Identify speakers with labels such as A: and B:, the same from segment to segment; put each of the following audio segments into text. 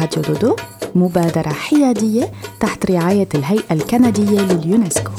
A: راديو دودو مبادرة حيادية تحت رعاية الهيئة الكندية لليونسكو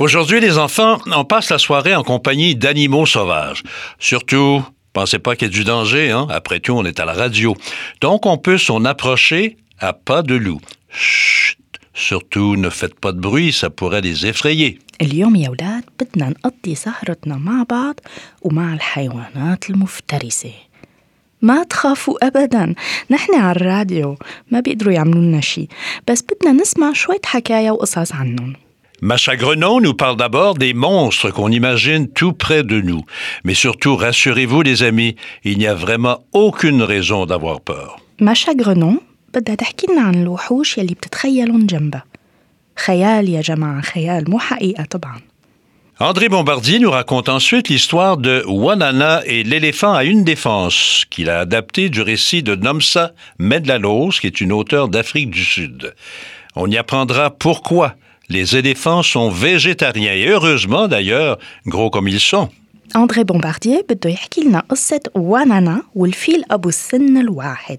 B: Aujourd'hui, les enfants, on passe la soirée en compagnie d'animaux sauvages. Surtout, pensez pas qu'il y ait du danger, hein? Après tout, on est à la radio. Donc, on peut s'en approcher à pas de loup. Chut! Surtout, ne faites pas de bruit, ça pourrait les effrayer.
A: اليوم يا ولاد بدنا نقضي سهرتنا مع بعض ومع الحيوانات المفترسة ما تخافوا أبدا نحن على الراديو ما بيقدروا يعملوا لنا شي بس بدنا نسمع شوية حكاية وقصص عنهم
B: Macha Grenon nous parle d'abord des monstres qu'on imagine tout près de nous. Mais surtout, rassurez-vous les amis, il n'y a vraiment aucune raison d'avoir peur.
A: ماشا غرونون بدها تحكي لنا عن الوحوش يلي بتتخيلون جنبها خيال يا جماعة خيال مو حقيقة طبعا
B: André Bombardier nous raconte ensuite l'histoire de Wanana et l'éléphant à une défense, qu'il a adapté du récit de Nomsa Medlalos, qui est une auteure d'Afrique du Sud. On y apprendra pourquoi les éléphants sont végétariens, et heureusement d'ailleurs, gros comme ils sont.
A: أندري بومبارديه بده يحكي لنا قصة وانانا والفيل أبو السن الواحد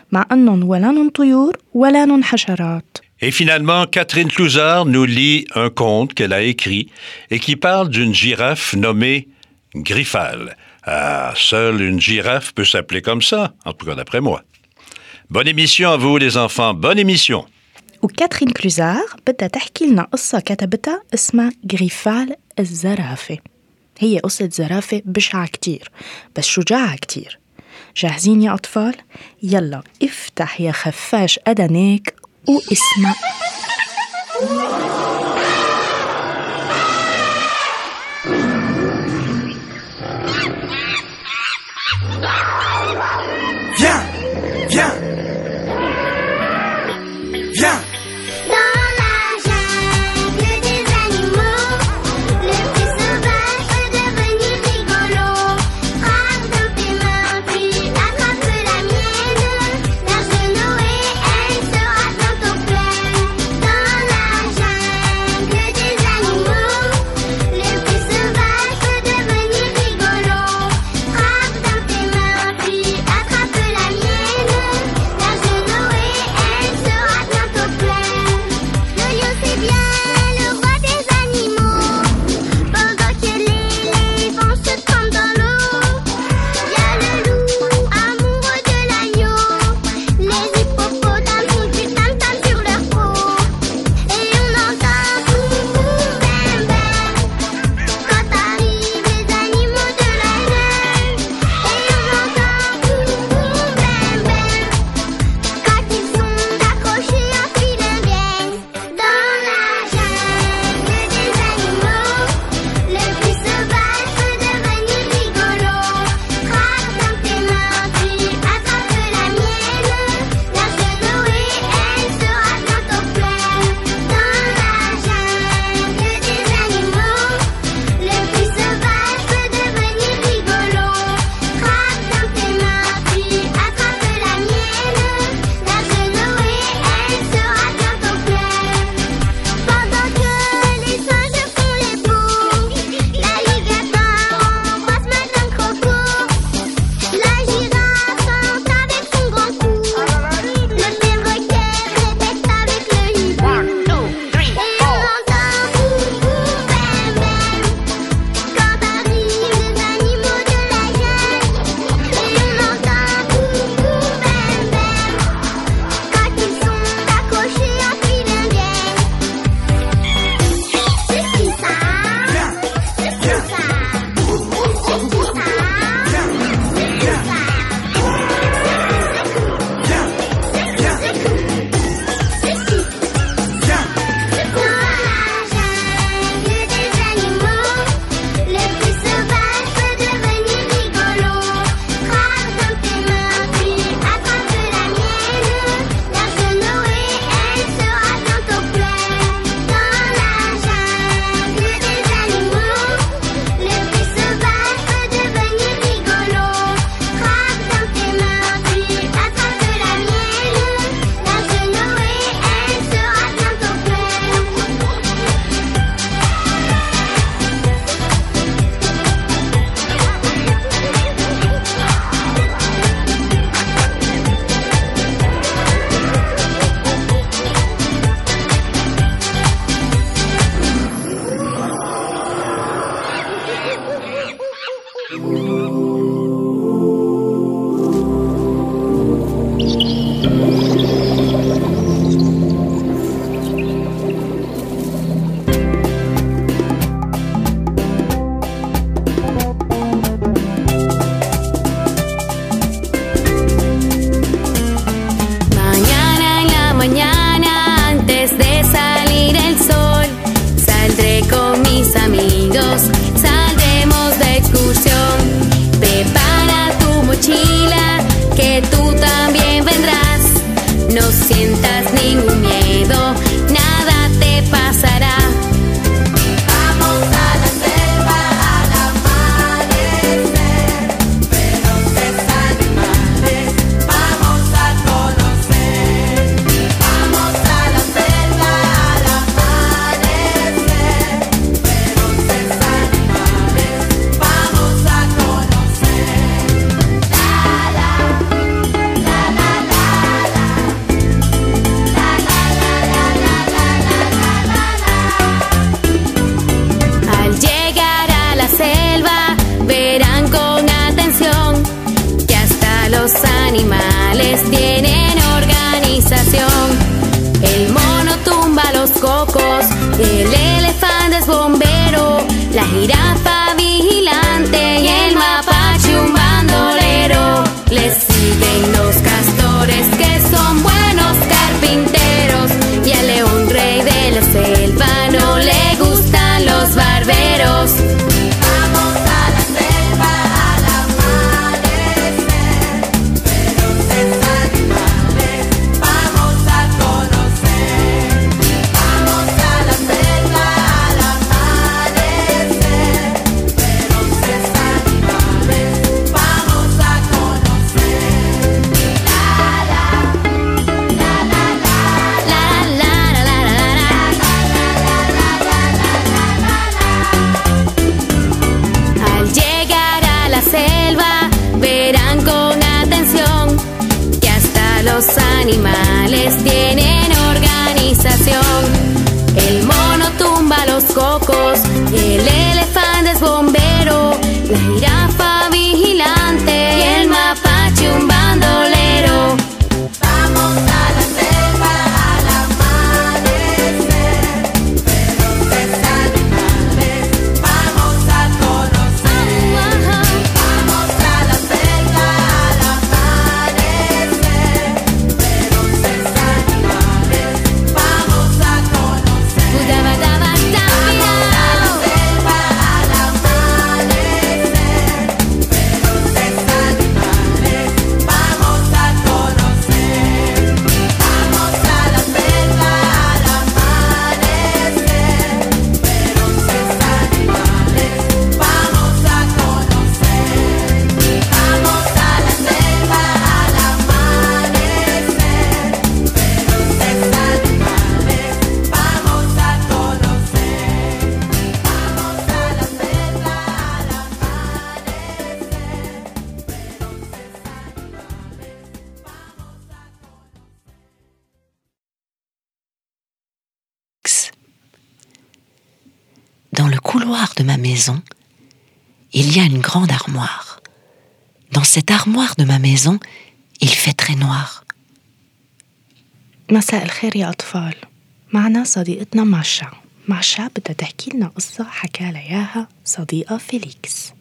A: مع أنهم ولا نن طيور ولا نن حشرات
B: Et finalement, Catherine Clouzard nous lit un conte qu'elle a écrit et qui parle d'une girafe nommée Griffal. Ah, seule une girafe peut s'appeler comme ça, en tout cas d'après moi. Bonne émission à vous, les enfants. Bonne émission.
A: وكاترين كلوزار بدها تحكي لنا قصة كتبتها اسمها غريفال الزرافة هي قصة زرافة بشعة كتير بس شجاعة كتير جاهزين يا أطفال؟ يلا افتح يا خفاش أدنيك واسمع
C: cette armoire de ma maison, il fait très noir.
A: مساء الخير يا أطفال معنا صديقتنا ماشا ماشا بدها تحكي لنا قصة حكى لها إياها صديقة فيليكس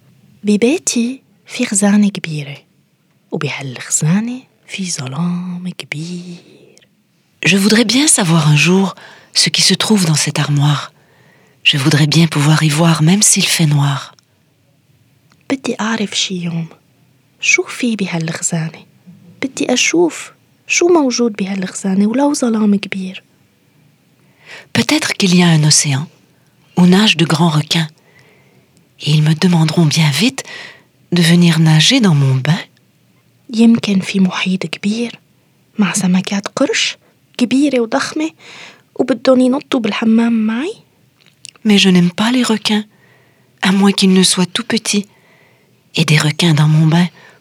A: ببيتي في خزانة كبيرة وبهالخزانة في ظلام كبير
C: Je voudrais bien savoir un jour ce qui se trouve dans cette armoire. Je voudrais bien pouvoir y voir même s'il fait noir.
A: بدي أعرف شي يوم شو في بهالخزانة بدي أشوف شو موجود بهالخزانة ولو ظلام كبير
C: Peut-être qu'il y a un océan où nagent de grands requins. Et ils me demanderont bien vite de venir nager dans mon bain.
A: يمكن في محيط كبير مع سمكات قرش كبيرة وضخمة وبدهم ينطوا بالحمام معي
C: Mais je n'aime pas les requins, à moins qu'ils ne soient tout petits. Et des requins dans mon bain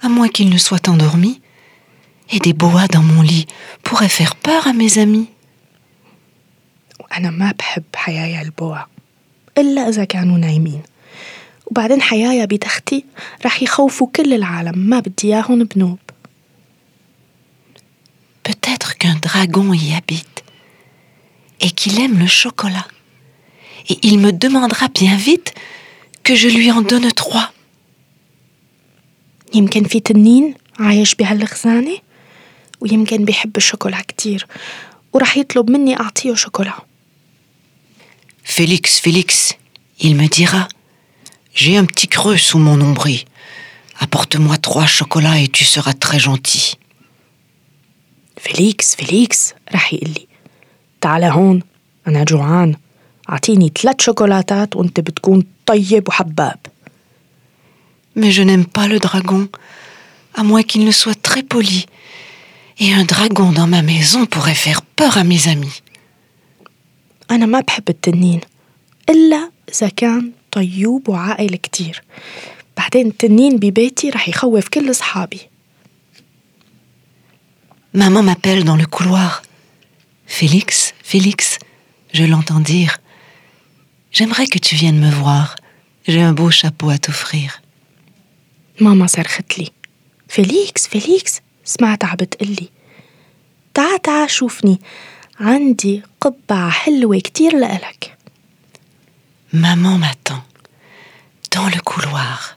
C: à moins qu'ils ne soient endormis. Et des boas dans mon lit pourraient faire peur à mes amis.
A: وأنا ما بحب حيايا البوع إلا إذا كانوا نايمين وبعدين حيايا بتختي رح يخوفوا كل العالم ما بدي إياهم بنوب
C: Peut-être qu'un dragon y habite et qu'il aime le chocolat. Et il me demandera bien vite que je lui en donne trois.
A: يمكن في تنين عايش بهالخزانة ويمكن بيحب الشوكولا كتير ورح يطلب مني أعطيه شوكولا
C: Félix, Félix, il me dira J'ai un petit creux sous mon nombril. Apporte-moi trois chocolats et tu seras très gentil.
A: فيليكس فيليكس رح يقول لي تعال هون أنا جوعان أعطيني ثلاث شوكولاتات وأنت بتكون طيب وحباب
C: Mais je n'aime pas le dragon, à moins qu'il ne soit très poli. Et un dragon dans ma maison pourrait faire peur à mes amis.
A: أنا ما بحب التنين إلا إذا كان طيوب وعاقل كتير بعدين التنين ببيتي رح يخوف كل أصحابي
D: Maman m'appelle dans le couloir. Félix, Félix, je l'entends dire. J'aimerais que tu viennes me voir. J'ai un beau chapeau à t'offrir.
A: ماما صرخت لي فيليكس فيليكس سمعتها بتقلي تعا تعا شوفني عندي قبعة حلوة كتير لإلك
D: Maman m'attend. Dans le couloir.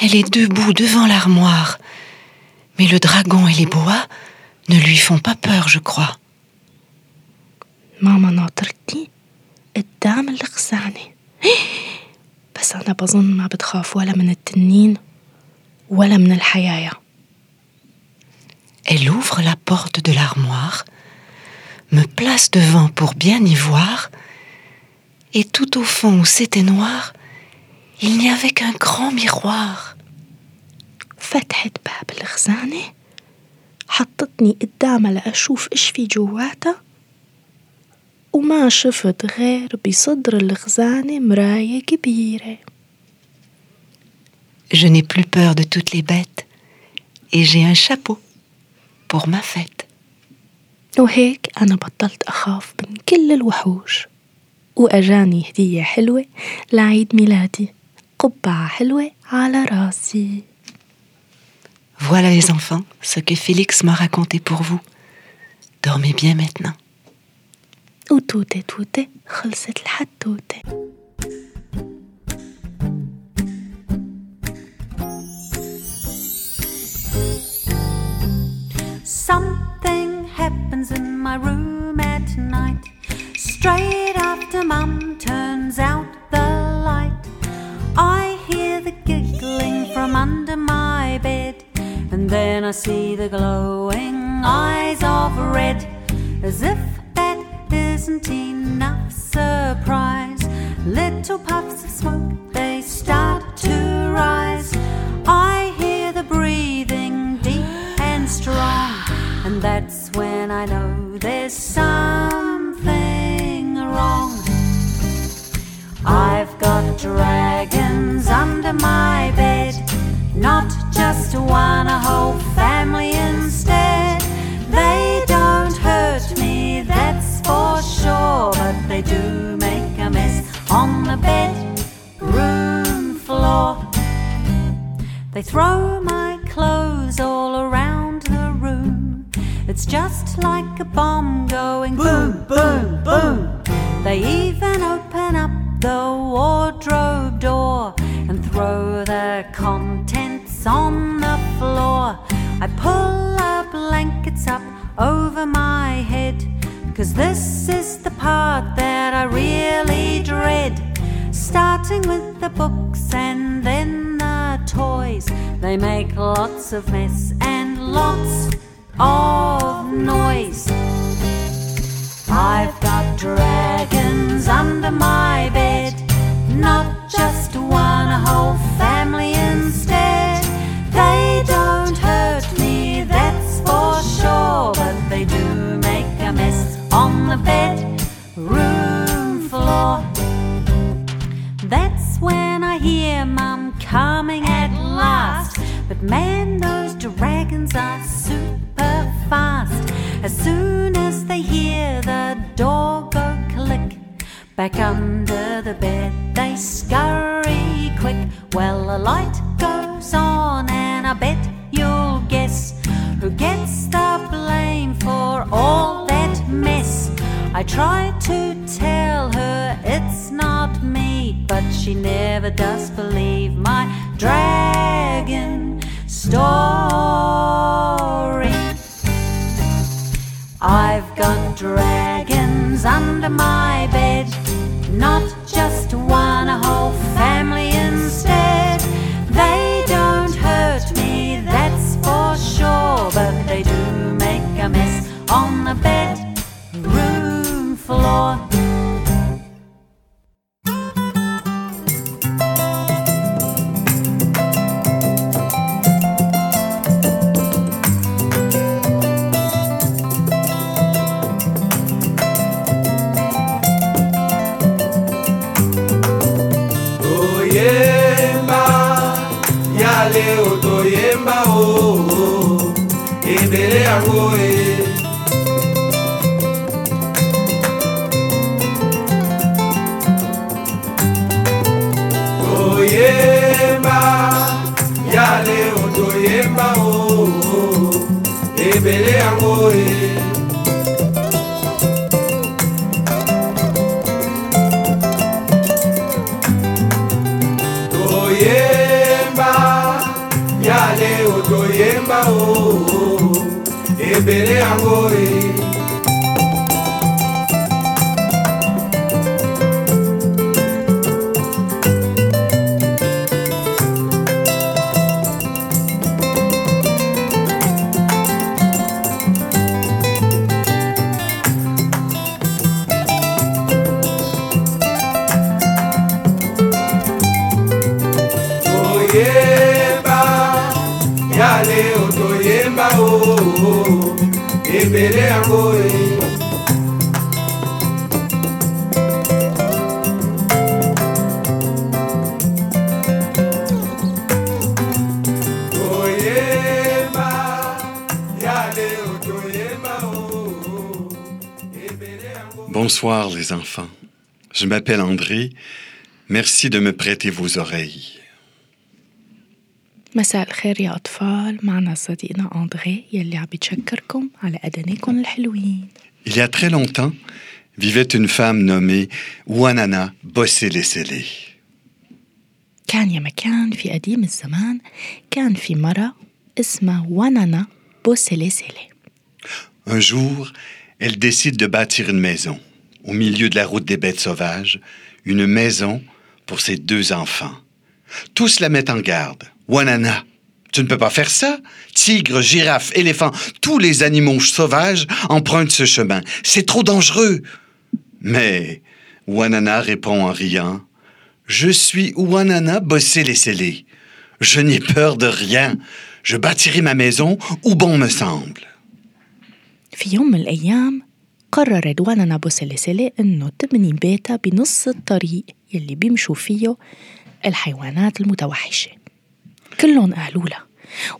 D: Elle est debout devant l'armoire. Mais le dragon et les boas ne lui font pas peur, je crois.
A: ماما ناطرتني قدام الخزانة بس أنا بظن ما بتخاف ولا من التنين ولا من الحيايا
D: Elle ouvre la porte de l'armoire, me place devant pour bien y voir, et tout au fond où c'était noir, il n'y avait qu'un grand miroir.
A: فتحت باب الخزانة حطتني قدامها لأشوف إيش في جواتها وما شفت غير بصدر الخزانة مراية كبيرة
D: Je n'ai plus peur de toutes les bêtes, et j'ai un chapeau pour ma fête.
A: وهيك أنا بطلت أخاف من كل الوحوش وأجاني هدية حلوة لعيد ميلادي قبعة حلوة على راسي
D: Voilà les enfants, ce que Félix m'a raconté pour vous. Dormez bien maintenant.
A: وتوتة توتة خلصت الحتوتة
E: Straight after mum turns out the light. I hear the giggling from under my bed. And then I see the glowing eyes of red. As if that isn't enough surprise. Little puffs of smoke, they start to rise. I hear the breathing deep and strong. And that's when I know there's something got dragons under my bed. Not just one, a whole family instead. They don't hurt me, that's for sure. But they do make a mess on the bedroom floor. They throw my clothes all around the room. It's just like a bomb going boom, boom, boom. They even open up the wardrobe door and throw the contents on the floor. I pull our blankets up over my head. Cause this is the part that I really dread. Starting with the books and then the toys. They make lots of mess and lots of noise. I've got dragons under my As soon as they hear the door go click, back under the bed they scurry quick. Well, a light goes on, and I bet you'll guess who gets the blame for all that mess. I try to tell her it's not me, but she never does believe my dragon story. I've got dragons under my bed, not just one, a whole family instead. They don't hurt me, that's for sure, but they do make a mess on the bedroom floor.
F: níyàwó ee. yale o yálé odò o ebele àwọn. amore.
G: Bonsoir les enfants. Je m'appelle André. Merci de me prêter vos oreilles.
A: مساء الخير يا أطفال معنا صديقنا أندري يلي عم بيتشكركم على أدانيكم الحلوين
G: Il y a très longtemps, vivait une femme nommée Wanana Bossele-Sele.
A: كان يا مكان في قديم الزمان كان في مرة اسمها وانانا بوسيليسيلي
G: Un jour, elle décide de bâtir une maison, au milieu de la route des bêtes sauvages, une maison pour ses deux enfants. Tous la mettent en garde. Wanana, tu ne peux pas faire ça. Tigres, girafes, éléphants, tous les animaux sauvages empruntent ce chemin. C'est trop dangereux. Mais Wanana répond en riant Je suis Wanana bossé les scellés. Je n'ai peur de rien. Je bâtirai ma maison où bon me semble.
A: في يوم من الأيام قررت وانانا بوسيليسيلي إنه تبني بيتها بنص الطريق يلي بيمشوا فيه الحيوانات المتوحشة. كلهم قالوا لها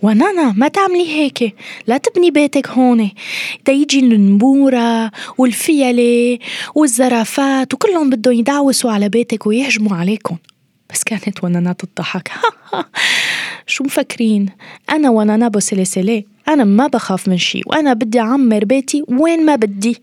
A: وانانا ما تعملي هيك لا تبني بيتك هون دا يجي النمورة والفيلة والزرافات وكلهم بدهم يدعوسوا على بيتك ويهجموا عليكم. بس كانت ونانا تضحك شو مفكرين؟ أنا ونانا بوسيليسيلي أنا ما بخاف من شي وأنا بدي أعمر بيتي وين ما بدي.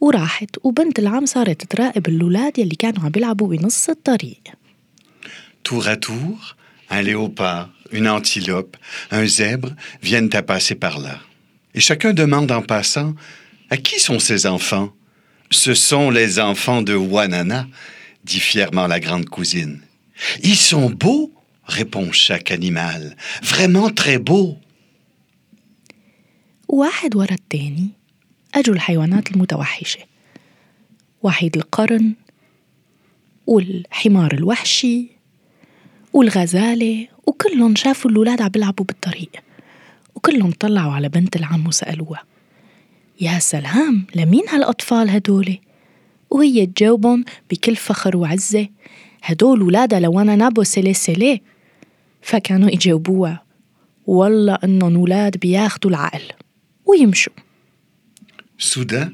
A: وراحت وبنت العم صارت تراقب اللولاد يلي كانوا عم بيلعبوا بنص الطريق
G: Tour à tour, un léopard, une antilope, un zèbre viennent à passer par là. Et chacun demande en passant À qui sont ces enfants Ce sont les enfants de Wanana, dit fièrement la grande cousine. Ils sont beaux répond chaque animal. Vraiment très beaux.
A: واحد ورا التاني أجوا الحيوانات المتوحشة. وحيد القرن والحمار الوحشي والغزالة وكلهم شافوا الولاد عم بيلعبوا بالطريق وكلهم طلعوا على بنت العم وسألوها يا سلام لمين هالأطفال هدول؟ وهي تجاوبهم بكل فخر وعزة هدول ولادها لوانا نابو سلي سلي. فكانوا يجاوبوها والله إنهم ولاد بياخدوا العقل ويمشوا.
G: Soudain,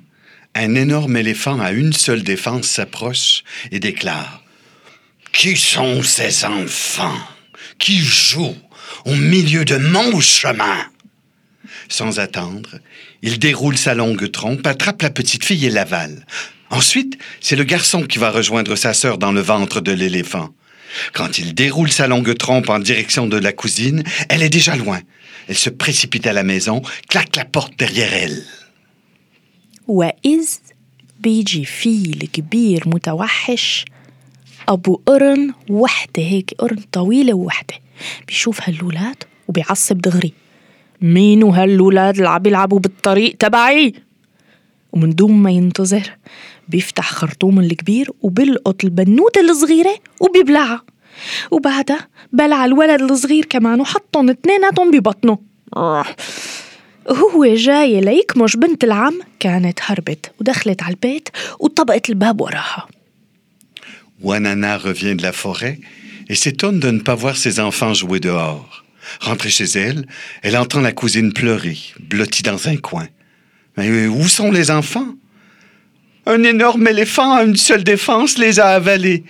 G: un énorme éléphant à une seule défense s'approche et déclare Qui sont ces enfants? Qui jouent au milieu de mon chemin Sans attendre, il déroule sa longue trompe, attrape la petite fille et l'avale. Ensuite, c'est le garçon qui va rejoindre sa sœur dans le ventre de l'éléphant. Quand il déroule sa longue trompe en direction de la cousine, elle est déjà loin. Elle se précipite à la maison, claque la porte derrière elle.
A: وإذ بيجي فيل كبير متوحش أبو قرن وحدة هيك قرن طويلة ووحدة بيشوف هاللولاد وبيعصب دغري. مين هاللولاد اللي عم بيلعبوا بالطريق تبعي؟ ومن دون ما ينتظر بيفتح خرطوم الكبير وبيلقط البنوتة الصغيرة وبيبلعها. وبعدها بلع الولد الصغير كمان وحطهم اتنيناتهم ببطنه. آه. وهو جاي ليكمش بنت العم كانت هربت ودخلت على البيت وطبقت الباب وراها
G: Wanana revient de la forêt et s'étonne de ne pas voir ses enfants jouer dehors. Rentrée chez elle, elle entend la cousine pleurer, blottie dans un coin. Mais où sont les enfants? Un énorme éléphant à une seule défense les a avalés,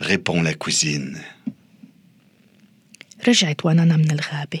G: répond la cousine.
A: رجعت ونانا من الغابة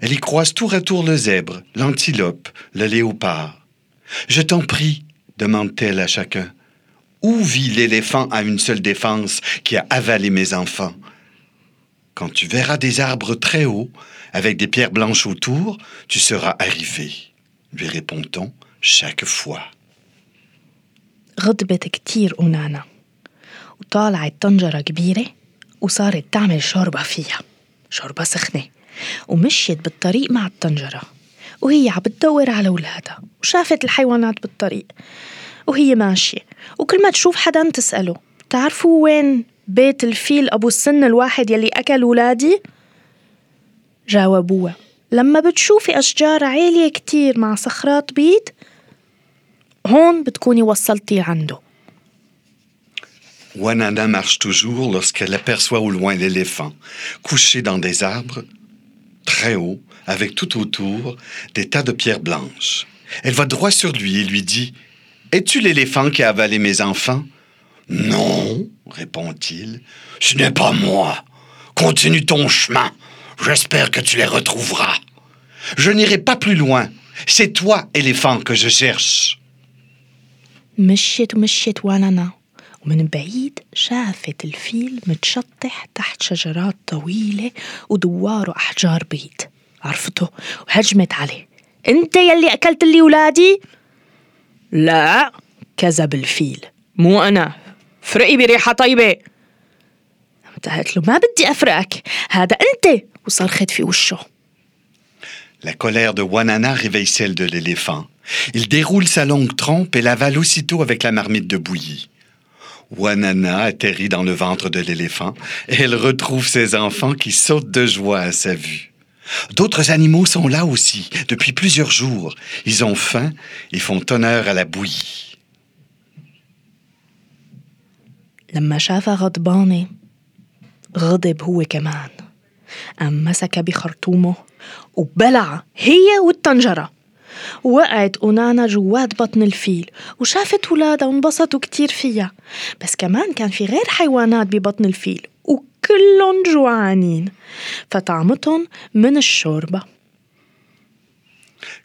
G: Elle y croise tour à tour le zèbre, l'antilope, le léopard. Je t'en prie, demande-t-elle à chacun, où vit l'éléphant à une seule défense qui a avalé mes enfants? Quand tu verras des arbres très hauts, avec des pierres blanches autour, tu seras arrivé, lui répond-on chaque fois.
A: غضبت كتير أونانا وطالعت طنجرة كبيرة وصارت تعمل شوربة فيها شوربة سخنة ومشيت بالطريق مع الطنجرة وهي عم بتدور على ولادها وشافت الحيوانات بالطريق وهي ماشية وكل ما تشوف حدا تسأله بتعرفوا وين بيت الفيل أبو السن الواحد يلي أكل ولادي؟ جاوبوها لما بتشوفي أشجار عالية كتير مع صخرات بيض هون بتكوني وصلتي عنده
G: Wanana marche toujours lorsqu'elle aperçoit au loin l'éléphant, couché dans des arbres très hauts, avec tout autour des tas de pierres blanches. Elle va droit sur lui et lui dit Es-tu l'éléphant qui a avalé mes enfants? Non, répond-il. Ce n'est pas moi. Continue ton chemin. J'espère que tu les retrouveras. Je n'irai pas plus loin. C'est toi, éléphant, que je cherche.
A: ومن بعيد شافت الفيل متشطح تحت شجرات طويلة ودواره أحجار بيض. عرفته وهجمت عليه. أنت يلي أكلت لي ولادي؟ لا. كذب الفيل. مو أنا. فرقي بريحة طيبة. قالت له. ما بدي أفرقك. هذا أنت. وصرخت في وشه.
G: La colère de Wanana réveille celle de l'éléphant. Il déroule sa longue trompe et l'avale aussitôt avec la marmite de bouillie. Wanana atterrit dans le ventre de l'éléphant et elle retrouve ses enfants qui sautent de joie à sa vue. D'autres animaux sont là aussi depuis plusieurs jours. Ils ont faim et font honneur à la bouillie.
A: لما شافها غضبانة غضب هو كمان قام مسك بخرطومه وبلع هي والطنجرة وقعت أونانا جوات بطن الفيل وشافت ولادها وانبسطوا كتير فيها. بس كمان كان في غير حيوانات ببطن الفيل وكلهم جوعانين. فطعمتهم من الشوربة.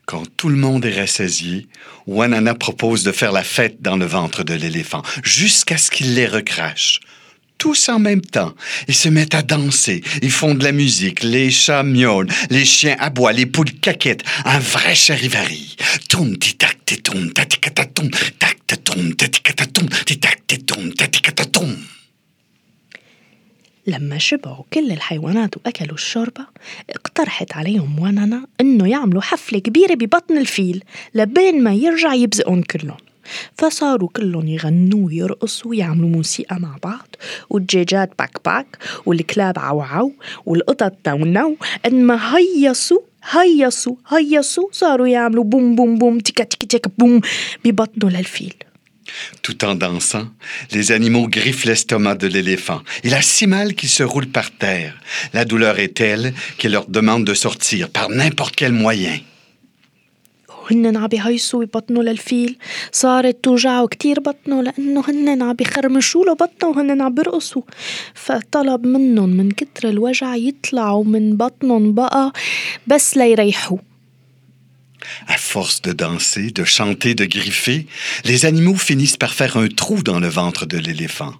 G: Quand tout le monde est rassasié, Wanana propose de faire la fête dans le ventre de l'éléphant jusqu'à ce qu'il les recrache. Tous en même temps. Ils se mettent à danser. Ils font de la musique. Les chats miaulent. Les chiens aboient. Les poules caquettent. Un vrai charivari. Toum, ti-tac, ti-toum, taticatatum, tac-tatum, taticatatum, ti-tac, ti-toum, taticatatum.
A: لما شبعوا كل الحيوانات وأكلوا الشوربة اقترحت عليهم ونانا إنه يعملوا حفلة كبيرة ببطن الفيل لبين ما يرجع يبزقهم كلهم فصاروا كلهم يغنوا ويرقصوا ويعملوا موسيقى مع بعض والدجاجات باك باك والكلاب عو عو والقطط نو نو قد ما هيصوا هيصوا هيصوا صاروا يعملوا بوم بوم بوم تيكا تيكا تيكا بوم ببطنه للفيل
G: Tout en dansant, les animaux griffent l'estomac de l'éléphant. Il a si mal qu'il se roule par terre. La douleur est telle qu'il leur demande de sortir par n'importe quel moyen.
A: وهن عم بيهيصوا ببطنه للفيل صارت توجعه كتير بطنه لأنه هن عم بيخرمشوا له بطنه وهن عم بيرقصوا فطلب منهم من كتر الوجع يطلعوا من بطنهم بقى بس ليريحوا
G: À force de danser, de chanter, de griffer, les animaux finissent par faire un trou dans le ventre de l'éléphant.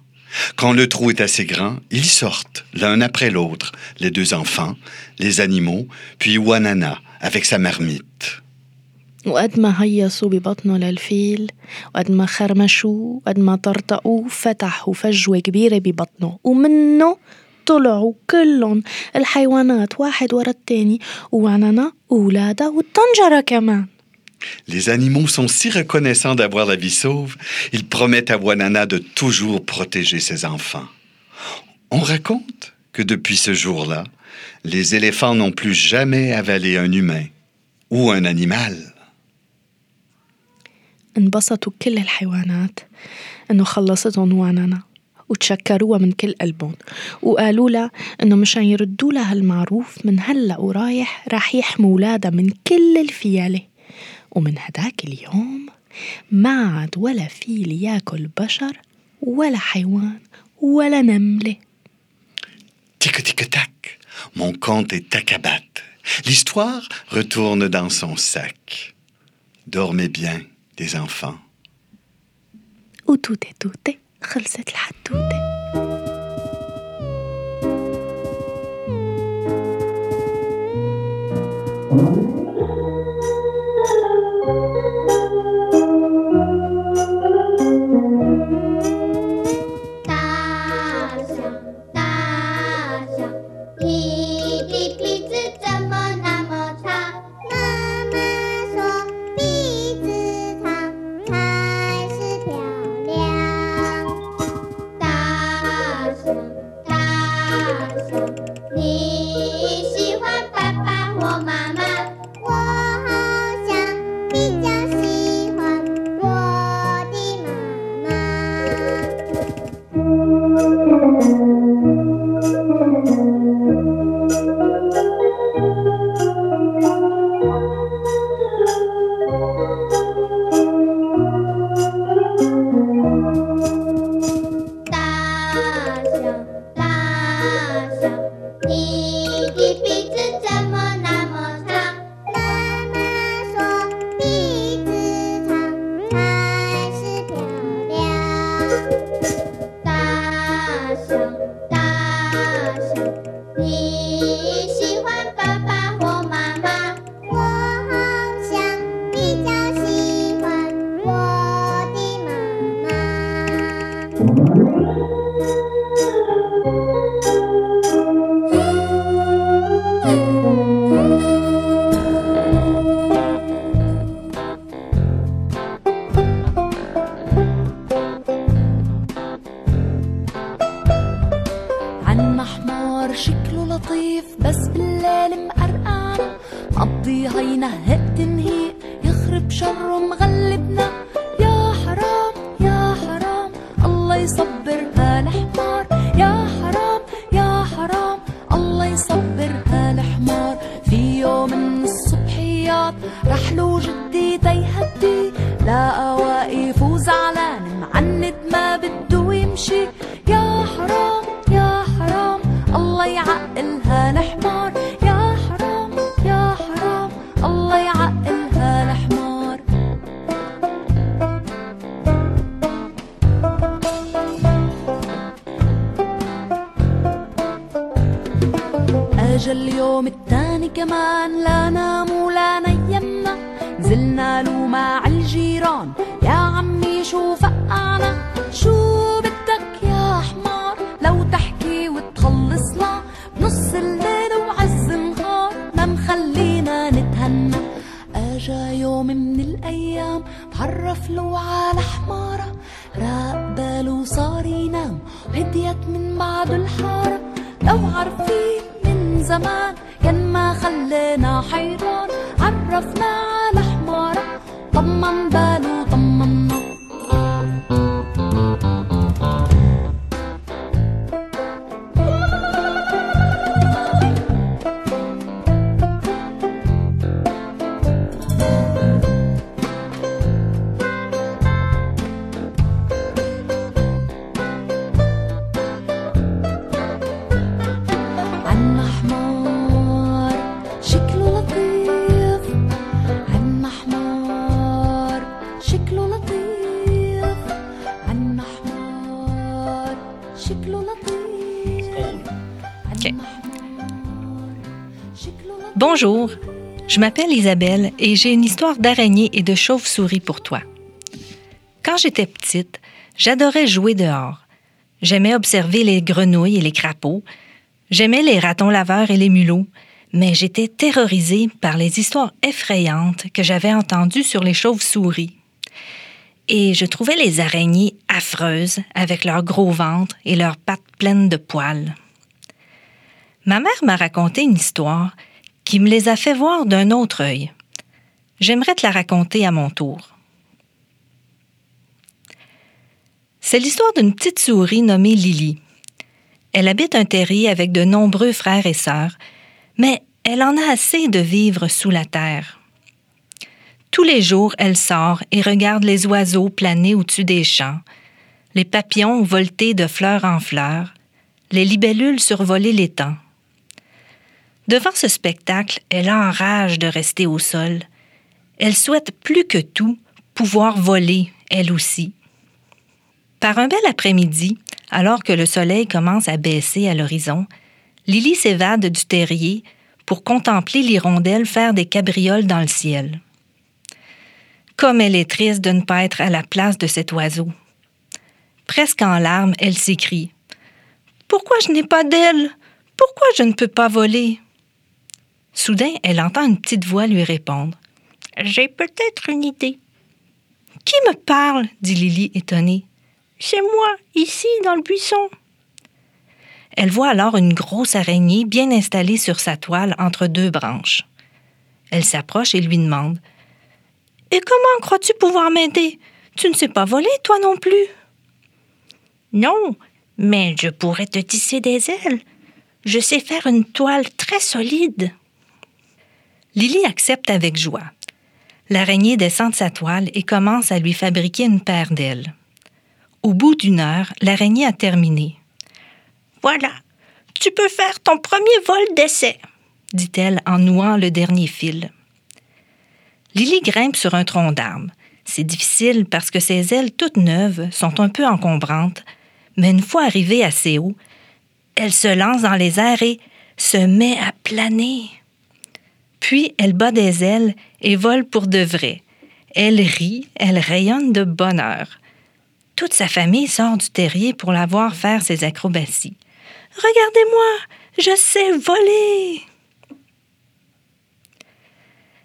G: Quand le trou est assez grand, ils sortent, l'un après l'autre, les deux enfants, les animaux, puis Wanana avec sa marmite.
A: وقد ما هيصوا ببطنه للفيل وقد ما خرمشوه وقد ما طرطقوه فتحوا فجوة كبيرة ببطنه ومنه طلعوا كلهم الحيوانات واحد ورا التاني وعننا وولادها والطنجرة كمان
G: Les animaux sont si reconnaissants d'avoir la vie sauve, ils promettent à Wanana de toujours protéger ses enfants. On raconte que depuis ce jour-là, les éléphants n'ont plus jamais avalé un humain ou un animal.
A: انبسطوا كل الحيوانات إنه خلصتهم وانانا وتشكروها من كل قلبهم وقالوا لها إنه مشان يردوا لها المعروف من هلأ ورايح راح يحموا ولادها من كل الفيالة ومن هداك اليوم ما عاد ولا فيل ياكل بشر ولا حيوان ولا نملة
G: Tic-tic-tac, mon conte est tacabat. L'histoire retourne dans son sac. Dormez bien, les enfants.
A: وتوتة توتة خلصت الحدوتة
H: 大
I: بنص الليل وعز النهار ما مخلينا نتهنى. أجا يوم من الأيام تعرف له على حمارة. راق وصار ينام وهديت من بعده الحارة. لو عارفين من زمان كان ما خلينا حيران. عرفنا
D: Bonjour, je m'appelle Isabelle et j'ai une histoire d'araignée et de chauve-souris pour toi. Quand j'étais petite, j'adorais jouer dehors. J'aimais observer les grenouilles et les crapauds. J'aimais les ratons laveurs et les mulots, mais j'étais terrorisée par les histoires effrayantes que j'avais entendues sur les chauves-souris. Et je trouvais les araignées affreuses avec leurs gros ventres et leurs pattes pleines de poils. Ma mère m'a raconté une histoire qui me les a fait voir d'un autre œil. J'aimerais te la raconter à mon tour. C'est l'histoire d'une petite souris nommée Lily. Elle habite un terrier avec de nombreux frères et sœurs, mais elle en a assez de vivre sous la terre. Tous les jours, elle sort et regarde les oiseaux planer au-dessus des champs, les papillons volter de fleur en fleur, les libellules survoler l'étang. Devant ce spectacle, elle enrage de rester au sol. Elle souhaite plus que tout pouvoir voler, elle aussi. Par un bel après-midi, alors que le soleil commence à baisser à l'horizon, Lily s'évade du terrier pour contempler l'hirondelle faire des cabrioles dans le ciel. Comme elle est triste de ne pas être à la place de cet oiseau. Presque en larmes, elle s'écrie Pourquoi je n'ai pas d'aile Pourquoi je ne peux pas voler? Soudain, elle entend une petite voix lui répondre J'ai peut-être une idée. Qui me parle? dit Lily étonnée. C'est moi, ici, dans le buisson. Elle voit alors une grosse araignée bien installée sur sa toile entre deux branches. Elle s'approche et lui demande Et comment crois-tu pouvoir m'aider? Tu ne sais pas voler, toi non plus? Non, mais je pourrais te tisser des ailes. Je sais faire une toile très solide. Lily accepte avec joie. L'araignée descend de sa toile et commence à lui fabriquer une paire d'ailes. Au bout d'une heure, l'araignée a terminé. Voilà, tu peux faire ton premier vol d'essai, dit-elle en nouant le dernier fil. Lily grimpe sur un tronc d'arbre. C'est difficile parce que ses ailes toutes neuves sont un peu encombrantes, mais une fois arrivée assez haut, elle se lance dans les airs et se met à planer. Puis elle bat des ailes et vole pour de vrai. Elle rit, elle rayonne de bonheur. Toute sa famille sort du terrier pour la voir faire ses acrobaties. Regardez-moi, je sais voler.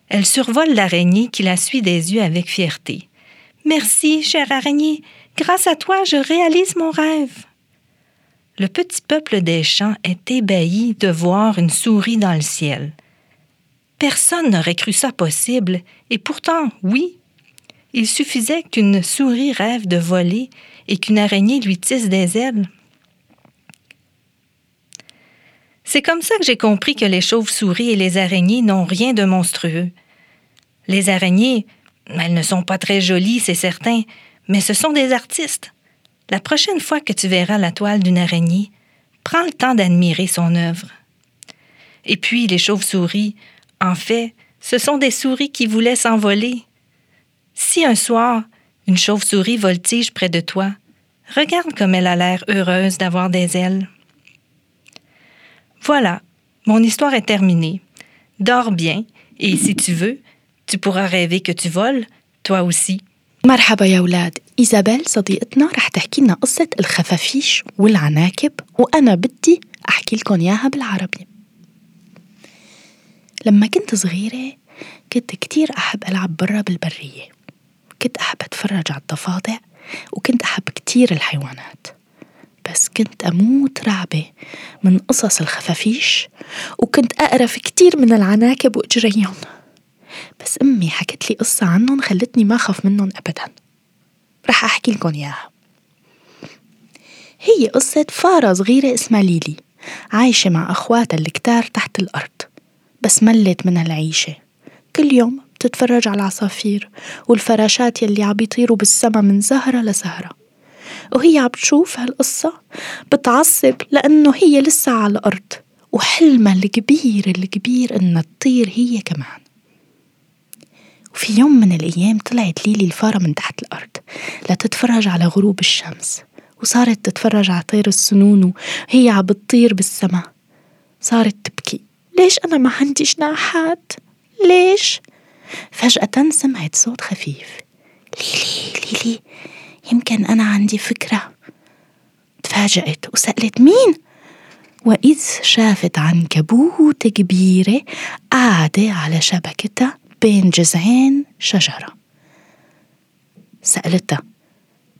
D: Elle survole l'araignée qui la suit des yeux avec fierté. Merci, chère araignée, grâce à toi, je réalise mon rêve. Le petit peuple des champs est ébahi de voir une souris dans le ciel. Personne n'aurait cru ça possible, et pourtant, oui, il suffisait qu'une souris rêve de voler et qu'une araignée lui tisse des ailes. C'est comme ça que j'ai compris que les chauves-souris et les araignées n'ont rien de monstrueux. Les araignées, elles ne sont pas très jolies, c'est certain, mais ce sont des artistes. La prochaine fois que tu verras la toile d'une araignée, prends le temps d'admirer son œuvre. Et puis les chauves-souris, en fait, ce sont des souris qui voulaient s'envoler. Si un soir, une chauve-souris voltige près de toi, regarde comme elle a l'air heureuse d'avoir des ailes. Voilà, mon histoire est terminée. Dors bien, et si tu veux, tu pourras rêver que tu voles, toi aussi.
A: مرحبا يا ولاد إيزابيل صديقتنا رح تحكي لنا قصة الخفافيش والعناكب وأنا بدي أحكي لكم إياها بالعربي لما كنت صغيرة كنت كتير أحب ألعب برا بالبرية. كنت أحب أتفرج على الضفادع وكنت أحب كتير الحيوانات. بس كنت أموت رعبة من قصص الخفافيش وكنت أقرف كتير من العناكب وإجريهم. بس أمي حكت لي قصة عنهم خلتني ما أخاف منهم أبدا. رح أحكي لكم إياها. هي قصة فارة صغيرة اسمها ليلي عايشة مع أخواتها الكتار تحت الأرض. بس ملت من هالعيشة. كل يوم بتتفرج على العصافير والفراشات يلي عم يطيروا بالسما من زهرة لزهرة. وهي عم تشوف هالقصة بتعصب لأنه هي لسه على الأرض وحلمها الكبير الكبير إنها تطير هي كمان. وفي يوم من الأيام طلعت ليلي الفارة من تحت الأرض لتتفرج على غروب الشمس وصارت تتفرج على طير السنون وهي عم بتطير بالسما. صارت تبكي. ليش أنا ما عندي جناحات؟ ليش؟ فجأة سمعت صوت خفيف ليلي ليلي يمكن أنا عندي فكرة تفاجأت وسألت مين؟ وإذ شافت عنكبوت كبيرة قاعدة على شبكتها بين جذعين شجرة سألتها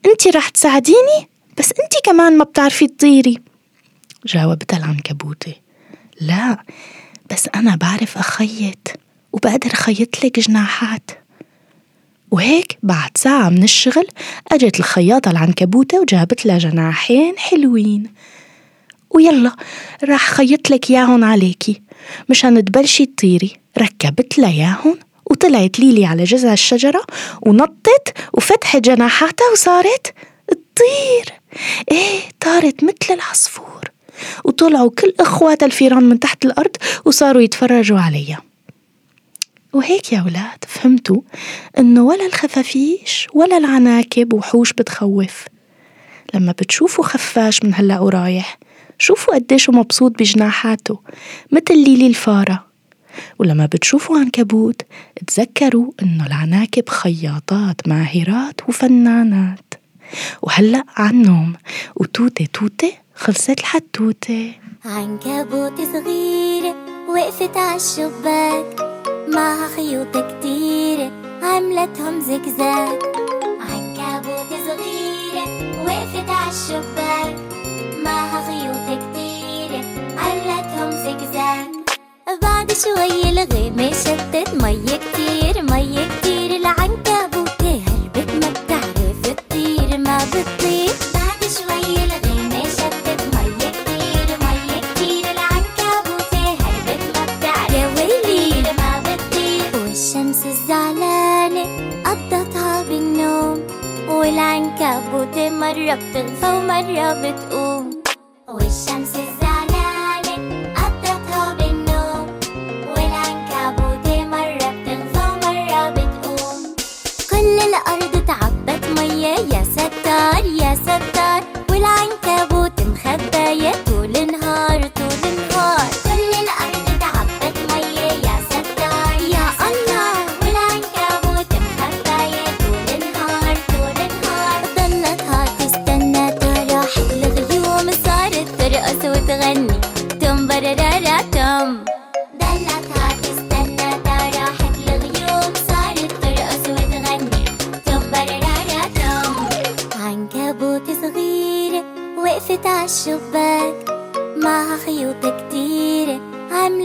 A: أنت رح تساعديني؟ بس أنت كمان ما بتعرفي تطيري جاوبتها العنكبوتة لا بس أنا بعرف أخيط وبقدر خيط لك جناحات. وهيك بعد ساعة من الشغل أجت الخياطة العنكبوتة وجابت لها جناحين حلوين. ويلا راح خيط لك ياهن عليكي. مشان تبلشي تطيري. ركبت لها ياهن وطلعت ليلي على جذع الشجرة ونطت وفتحت جناحاتها وصارت تطير. إيه طارت مثل العصفور. وطلعوا كل اخواتها الفيران من تحت الأرض وصاروا يتفرجوا عليها وهيك يا ولاد فهمتوا؟ إنه ولا الخفافيش ولا العناكب وحوش بتخوف. لما بتشوفوا خفاش من هلأ ورايح شوفوا قديش مبسوط بجناحاته مثل ليلي الفارة. ولما بتشوفوا عنكبوت تذكروا إنه العناكب خياطات ماهرات وفنانات. وهلأ عالنوم وتوتة توتة خلصت الحتوتة
J: عنكبوت صغيرة وقفت عالشباك معها خيوط كتيرة عملتهم زجزاج. عنكبوت صغيرة وقفت عالشباك معها خيوط كتيرة عملتهم زجزاج. بعد شوي الغيمة شتت مية كتير مية كتير. much of it, so much of it, ooh. Wish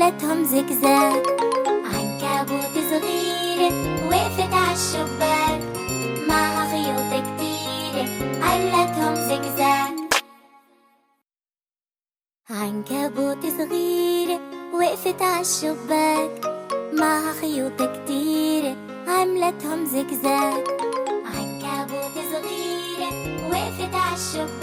J: عملتهم زجزاج عنكبوت صغيرة وقفت عالشباك معها خيوط كتيرة عملتهم زجزاج عنكبوت صغيرة وقفت عالشباك معها خيوط كتيرة عملتهم زجزاج عنكبوت صغيرة وقفت عالشباك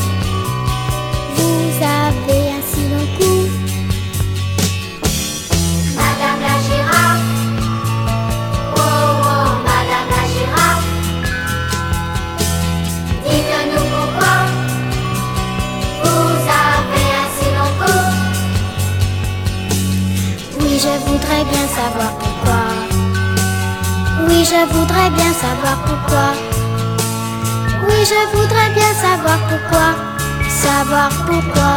J: savoir pourquoi. Oui, je voudrais bien savoir pourquoi. Oui, je voudrais bien savoir pourquoi. Savoir pourquoi.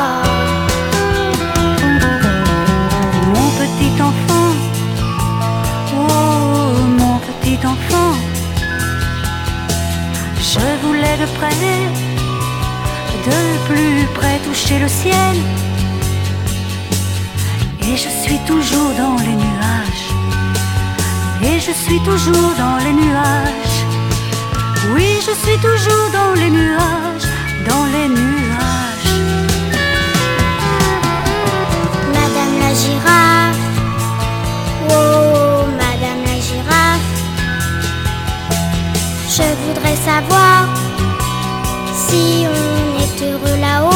E: Mon petit enfant, oh mon petit enfant, je voulais de près, de plus près toucher le ciel. Et je suis toujours dans les nuages. Et je suis toujours dans les nuages. Oui, je suis toujours dans les nuages, dans les nuages.
J: Madame la girafe. Oh, Madame la girafe. Je voudrais savoir si on est heureux là-haut.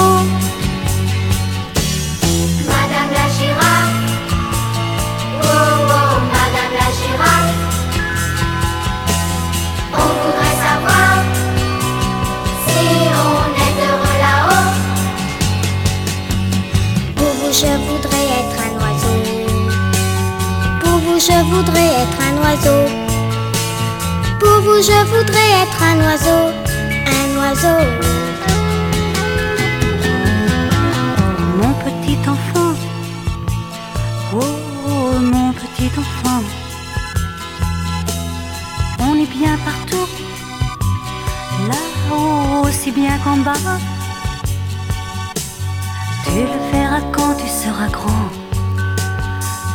J: Pour vous, je voudrais être un oiseau, un oiseau.
E: Mon petit enfant, oh mon petit enfant, on est bien partout, là-haut aussi bien qu'en bas. Tu le verras quand tu seras grand,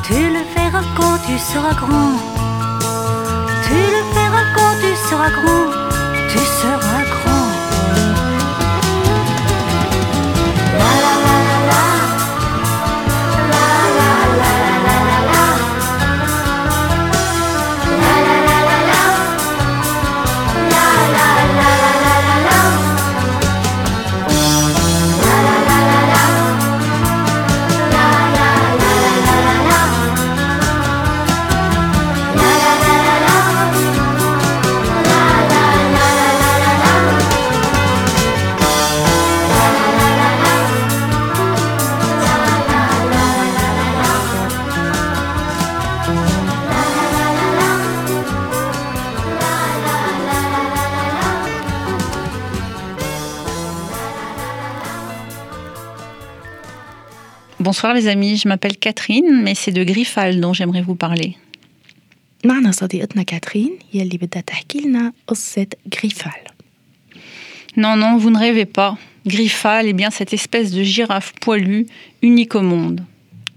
E: tu le verras quand tu seras grand, tu seras grand.
K: Bonsoir les amis, je m'appelle Catherine, mais c'est de Griffal dont j'aimerais vous parler.
A: معنا صديقتنا كاترين يلي بدها تحكي لنا قصة غريفال
K: Non, non, vous ne rêvez pas. Griffal est bien cette espèce de girafe poilue, unique au monde.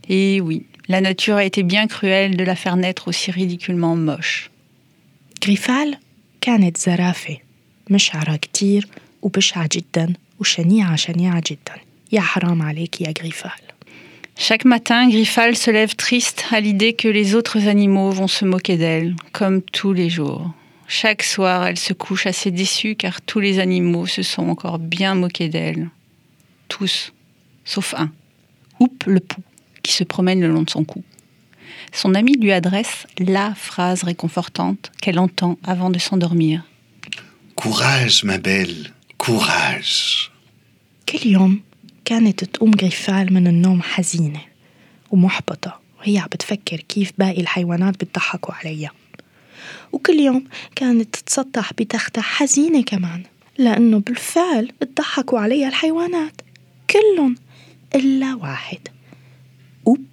K: Et oui, la nature a été bien cruelle de la faire naître aussi ridiculement moche.
A: غريفال كانت زرافة مشعرة كتير وبشعة جدا وشنيعة شنيعة جدا يا حرام عليك يا غريفال
K: chaque matin, Griffal se lève triste à l'idée que les autres animaux vont se moquer d'elle, comme tous les jours. Chaque soir, elle se couche assez déçue car tous les animaux se sont encore bien moqués d'elle. Tous, sauf un, Oup le Pou, qui se promène le long de son cou. Son ami lui adresse la phrase réconfortante qu'elle entend avant de s'endormir.
G: Courage, ma belle, courage.
A: Quel homme كانت تقوم غريفال من النوم حزينة ومحبطة وهي عم بتفكر كيف باقي الحيوانات بتضحكوا عليها. وكل يوم كانت تتسطح بتختها حزينة كمان لأنه بالفعل اتضحكوا عليها الحيوانات كلهم إلا واحد. أوب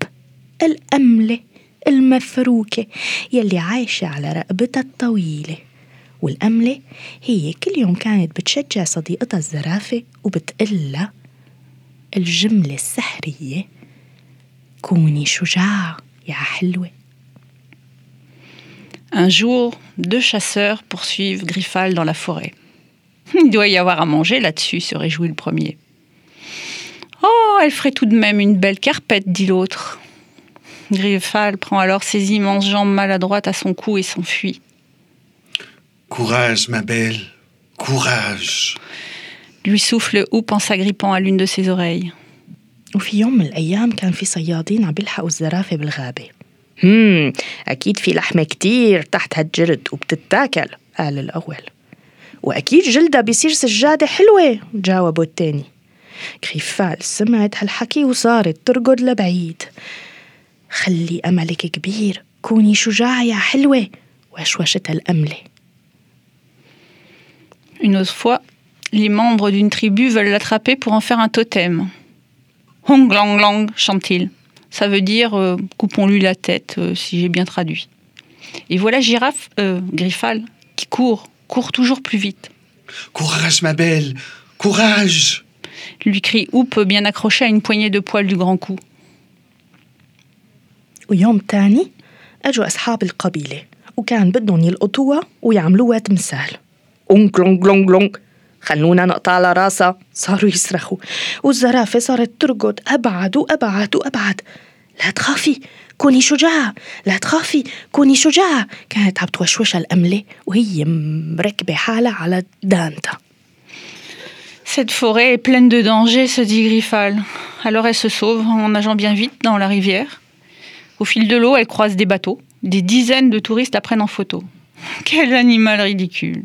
A: الأملة المفروكة يلي عايشة على رقبتها الطويلة. والأملة هي كل يوم كانت بتشجع صديقتها الزرافة وبتقلها الجملة السحرية كوني شجاعة يا حلوة
K: Un jour, deux chasseurs poursuivent Griffal dans la forêt. Il doit y avoir à manger là-dessus, se réjouit le premier. Oh, elle ferait tout de même une belle carpette, dit l'autre. Griffal prend alors ses immenses jambes maladroites à son cou et s'enfuit.
G: Courage, ma belle, courage.
K: Lui souffle Hoop en s'agrippant à l'une de ses oreilles.
A: وفي يوم من الأيام كان في صيادين عم بيلحقوا الزرافة بالغابة. هم أكيد في لحمة كتير تحت هالجرد وبتتاكل قال الأول. وأكيد جلدها بيصير سجادة حلوة جاوبوا التاني. غريفال سمعت هالحكي وصارت تركض لبعيد. خلي أملك كبير كوني شجاعة يا حلوة. وشوشتها الأملة
K: Une autre fois, les membres d'une tribu veulent l'attraper pour en faire un totem. Hong lang lang, chante-t-il. Ça veut dire euh, coupons-lui la tête, euh, si j'ai bien traduit. Et voilà Girafe, euh, Griffal, qui court, court toujours plus vite.
G: Courage, ma belle, courage.
K: Lui crie Hoop bien accroché à une poignée de poils du grand cou.
A: ويوم تاني أجوا أصحاب القبيلة وكان بدهم يلقطوها ويعملوها تمثال أونك لونك لونك لونك خلونا نقطع على راسها صاروا يصرخوا والزرافة صارت تركض أبعد وأبعد وأبعد لا تخافي كوني شجاعة لا تخافي كوني شجاعة كانت عم توشوشها الأملة وهي مركبة حالها على دانتها
K: Cette forêt est pleine de dangers, se dit Griffal. Alors elle se sauve en nageant bien vite dans la rivière. Au fil de l'eau, elle croise des bateaux. Des dizaines de touristes la prennent en photo. Quel animal ridicule.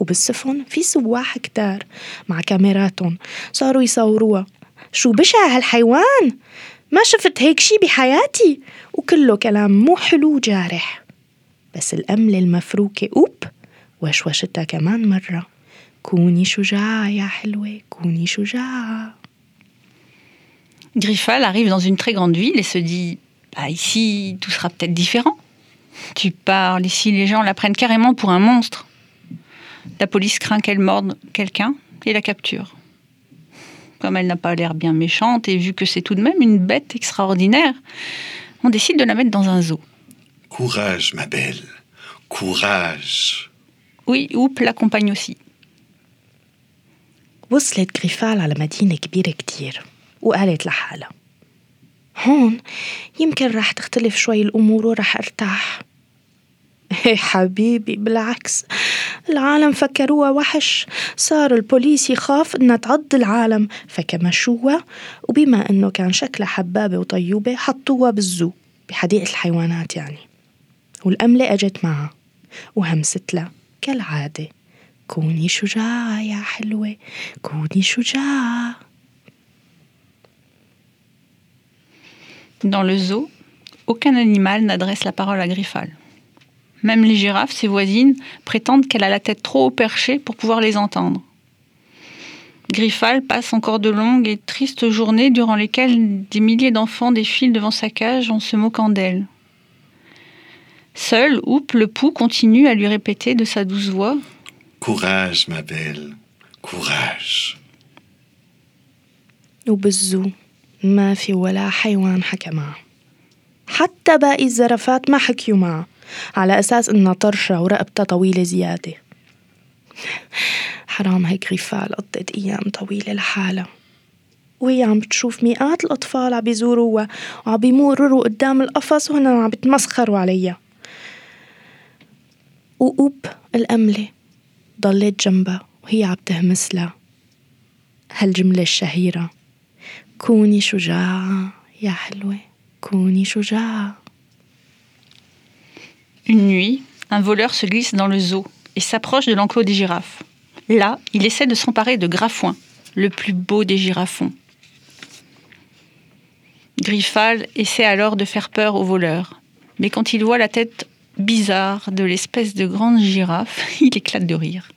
A: وبالسفن في سواح كتار مع كاميراتهم صاروا يصوروها شو بشع هالحيوان ما شفت هيك شي بحياتي وكله كلام مو حلو وجارح بس الأملة المفروكة أوب وشوشتها كمان مرة كوني شجاعة يا حلوة كوني شجاعة
K: Griffal arrive dans une très grande ville et se dit bah, ici, tout sera peut-être différent. Tu parles, ici, les gens la prennent carrément pour un monstre. La police craint qu'elle morde quelqu'un et la capture. Comme elle n'a pas l'air bien méchante et vu que c'est tout de même une bête extraordinaire, on décide de la mettre dans un zoo.
G: Courage, ma belle. Courage.
K: Oui, Oup l'accompagne aussi.
A: وصلت غريفال على مدينة كبيرة كتير وقالت لحالها هون يمكن راح تختلف شوي الأمور وراح أرتاح إيه حبيبي بالعكس. العالم فكروها وحش. صار البوليس يخاف إنها تعض العالم. فكمشوها وبما إنه كان شكلها حبابة وطيوبة حطوها بالزو بحديقة الحيوانات يعني. والأملة أجت معها وهمست لها كالعادة كوني شجاعة يا حلوة كوني شجاعة
K: Dans le zoo, aucun animal n'adresse la parole à Griffal. Même les girafes, ses voisines, prétendent qu'elle a la tête trop haut perchée pour pouvoir les entendre. Griffal passe encore de longues et tristes journées durant lesquelles des milliers d'enfants défilent devant sa cage en se moquant d'elle. Seul, Oup le pou continue à lui répéter de sa douce voix
G: Courage, ma belle. Courage.
A: وبالزو ما في ولا حيوان حكى معه حتى باقي الزرافات ما حكيوا معه على أساس إنها طرشة ورقبتها طويلة زيادة. حرام هيك غريفال قضت أيام طويلة لحالها. وهي عم بتشوف مئات الأطفال عم بيزوروها وعم بيمرروا قدام القفص وهن عم بيتمسخروا عليها. وأوب الأملة ضلت جنبها وهي عم تهمس لها. هالجملة الشهيرة كوني شجاعة يا حلوة كوني شجاعة
K: Une nuit, un voleur se glisse dans le zoo et s'approche de l'enclos des girafes. Là, il essaie de s'emparer de Grafouin, le plus beau des girafons. Griffal essaie alors de faire peur au voleur. Mais quand il voit la tête bizarre de l'espèce de grande girafe, il éclate de rire.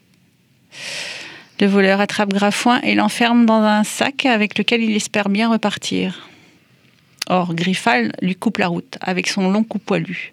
K: Le voleur attrape Grafouin et l'enferme dans un sac avec lequel il espère bien repartir. Or, Griffal lui coupe la route avec son long cou poilu.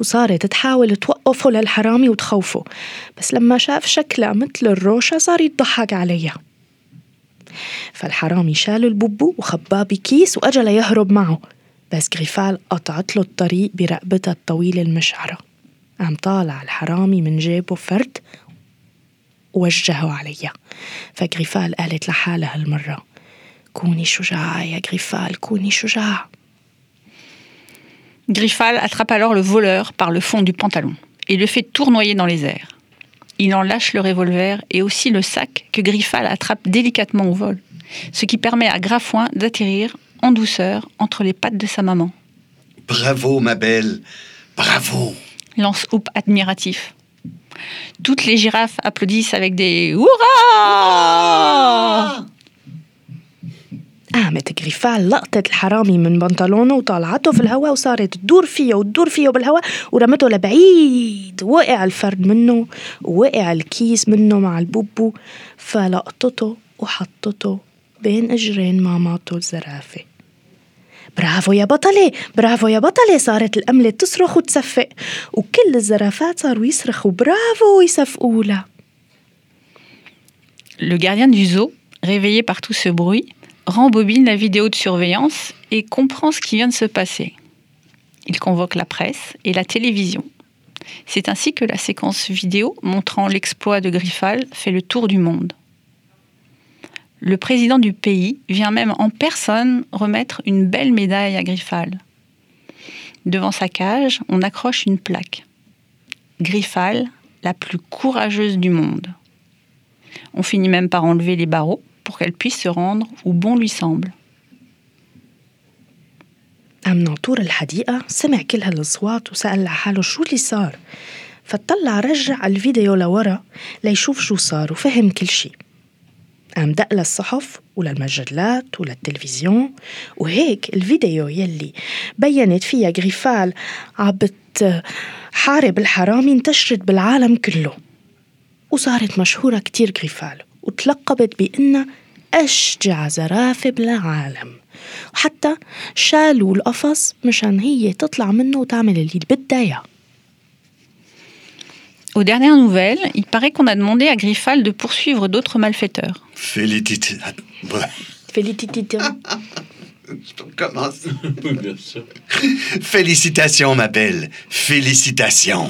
A: وصارت تحاول توقفه للحرامي وتخوفه. بس لما شاف شكلها مثل الروشة صار يضحك عليها. فالحرامي شال البوبو وخباه بكيس وأجا ليهرب معه. بس جريفال قطعت له الطريق برقبتها الطويلة المشعرة. قام طالع الحرامي من جيبه فرد ووجهه عليها. فجريفال قالت لحالها هالمرة كوني شجاعة يا جريفال كوني شجاعة
K: Griffal attrape alors le voleur par le fond du pantalon et le fait tournoyer dans les airs. Il en lâche le revolver et aussi le sac que Griffal attrape délicatement au vol, ce qui permet à Grafouin d'atterrir en douceur entre les pattes de sa maman.
G: Bravo, ma belle. Bravo.
K: Lance Hoop admiratif. Toutes les girafes applaudissent avec des Hurrah
A: قامت جريفال لقطت الحرامي من بنطلونه وطلعته في الهواء وصارت تدور فيه وتدور فيه بالهواء ورمته لبعيد. وقع الفرد منه ووقع الكيس منه مع البوبو فلقطته وحطته بين أجرين ماماته الزرافة. برافو يا بطلة برافو يا بطلة صارت الأملة تصرخ وتصفق وكل الزرافات صاروا يصرخوا برافو ويصفقوا لها.
K: Le gardien du zoo Réveillé par tout ce bruit, rembobine la vidéo de surveillance et comprend ce qui vient de se passer. Il convoque la presse et la télévision. C'est ainsi que la séquence vidéo montrant l'exploit de Griffal fait le tour du monde. Le président du pays vient même en personne remettre une belle médaille à Griffal. Devant sa cage, on accroche une plaque. Griffal, la plus courageuse du monde. On finit même par enlever les barreaux pour qu'elle puisse se rendre où bon lui semble.
A: ناطور الحديقة سمع كل هالأصوات وسأل لحاله شو اللي صار. فطلع رجع الفيديو لورا ليشوف شو صار وفهم كل شي قام دق للصحف وللمجلات وللتلفزيون وهيك الفيديو يلي بينت فيها غريفال عبت حارب الحرامي انتشرت بالعالم كله. وصارت مشهورة كتير غريفال وتلقبت بأنها أشجع زرافة بالعالم وحتى شالوا القفص مشان هي تطلع منه وتعمل اللي بدها إياه
K: Aux dernières nouvelles, il paraît qu'on a demandé à Griffal de poursuivre d'autres malfaiteurs.
G: Félicité.
A: Félicitations.
G: Commence. Félicitations, ma belle. Félicitations.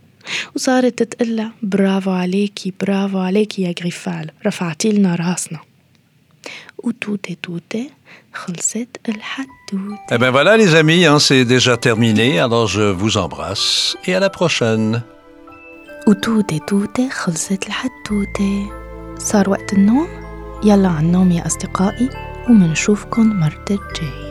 A: وصارت تقلها برافو عليكي برافو عليكي يا غريفال رفعتي لنا راسنا. وتوتة توتة
B: Eh bien voilà les amis, hein, c'est déjà terminé, alors je vous embrasse et à la prochaine.
A: وتوتة توتة خلصت الحدوتة. صار وقت النوم؟ يلا على النوم يا أصدقائي ومنشوفكن مرة الجاية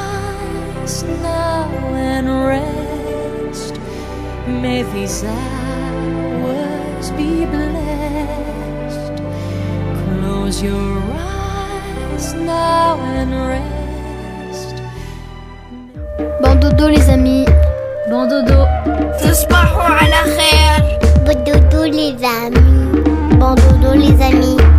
H: peace now and rest. May these hours be blessed. Close your eyes now and rest.
J: Bandodo les amis. Bandodo. تصبحوا على خير. Bandodo les amis. Bandodo les
H: amis.